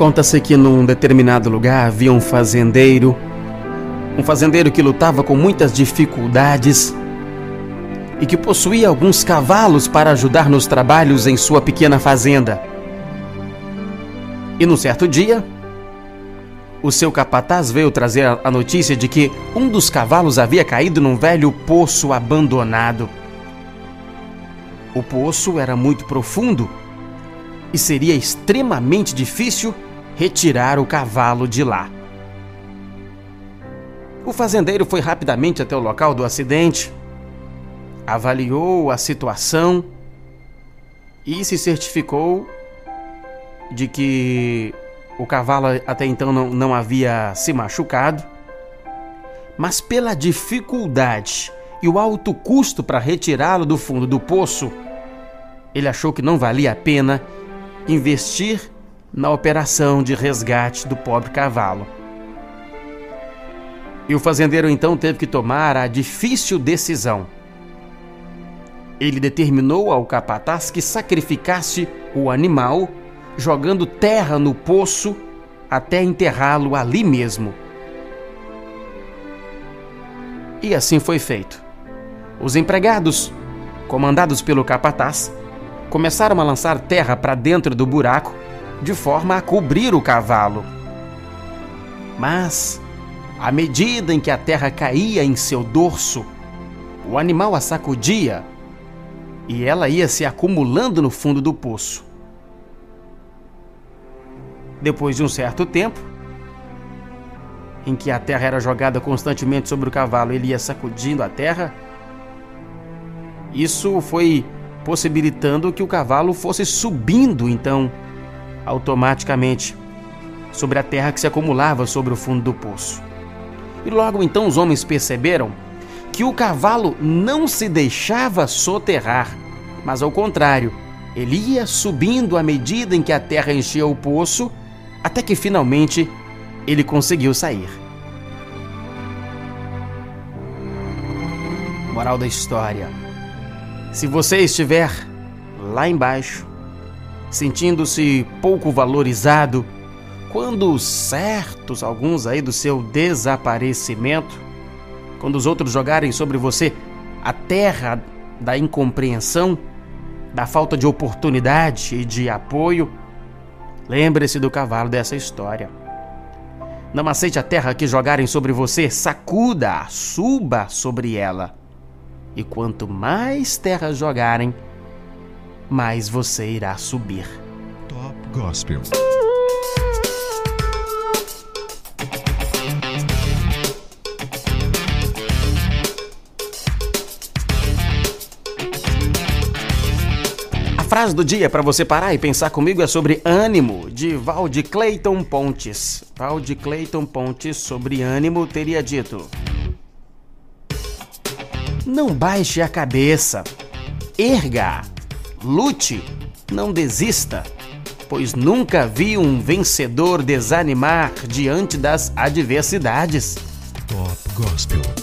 Conta-se que num determinado lugar havia um fazendeiro, um fazendeiro que lutava com muitas dificuldades e que possuía alguns cavalos para ajudar nos trabalhos em sua pequena fazenda. E num certo dia, o seu capataz veio trazer a notícia de que um dos cavalos havia caído num velho poço abandonado. O poço era muito profundo e seria extremamente difícil retirar o cavalo de lá. O fazendeiro foi rapidamente até o local do acidente, avaliou a situação e se certificou de que o cavalo até então não, não havia se machucado, mas pela dificuldade e o alto custo para retirá-lo do fundo do poço, ele achou que não valia a pena investir na operação de resgate do pobre cavalo. E o fazendeiro então teve que tomar a difícil decisão. Ele determinou ao capataz que sacrificasse o animal, jogando terra no poço até enterrá-lo ali mesmo. E assim foi feito. Os empregados, comandados pelo capataz, começaram a lançar terra para dentro do buraco de forma a cobrir o cavalo. Mas, à medida em que a terra caía em seu dorso, o animal a sacudia e ela ia se acumulando no fundo do poço. Depois de um certo tempo, em que a terra era jogada constantemente sobre o cavalo, ele ia sacudindo a terra. Isso foi possibilitando que o cavalo fosse subindo então automaticamente sobre a terra que se acumulava sobre o fundo do poço. E logo então os homens perceberam que o cavalo não se deixava soterrar, mas ao contrário, ele ia subindo à medida em que a terra enchia o poço, até que finalmente ele conseguiu sair. Moral da história: se você estiver lá embaixo, sentindo-se pouco valorizado, quando certos, alguns aí do seu desaparecimento, quando os outros jogarem sobre você a terra da incompreensão, da falta de oportunidade e de apoio, lembre-se do cavalo dessa história. Não aceite a terra que jogarem sobre você, sacuda, suba sobre ela. E quanto mais terra jogarem, mais você irá subir. Top Gospel. A frase do dia para você parar e pensar comigo é sobre ânimo, de Valde Clayton Pontes. Valde Clayton Pontes sobre ânimo teria dito: Não baixe a cabeça, erga Lute, não desista, pois nunca vi um vencedor desanimar diante das adversidades. Top Gospel.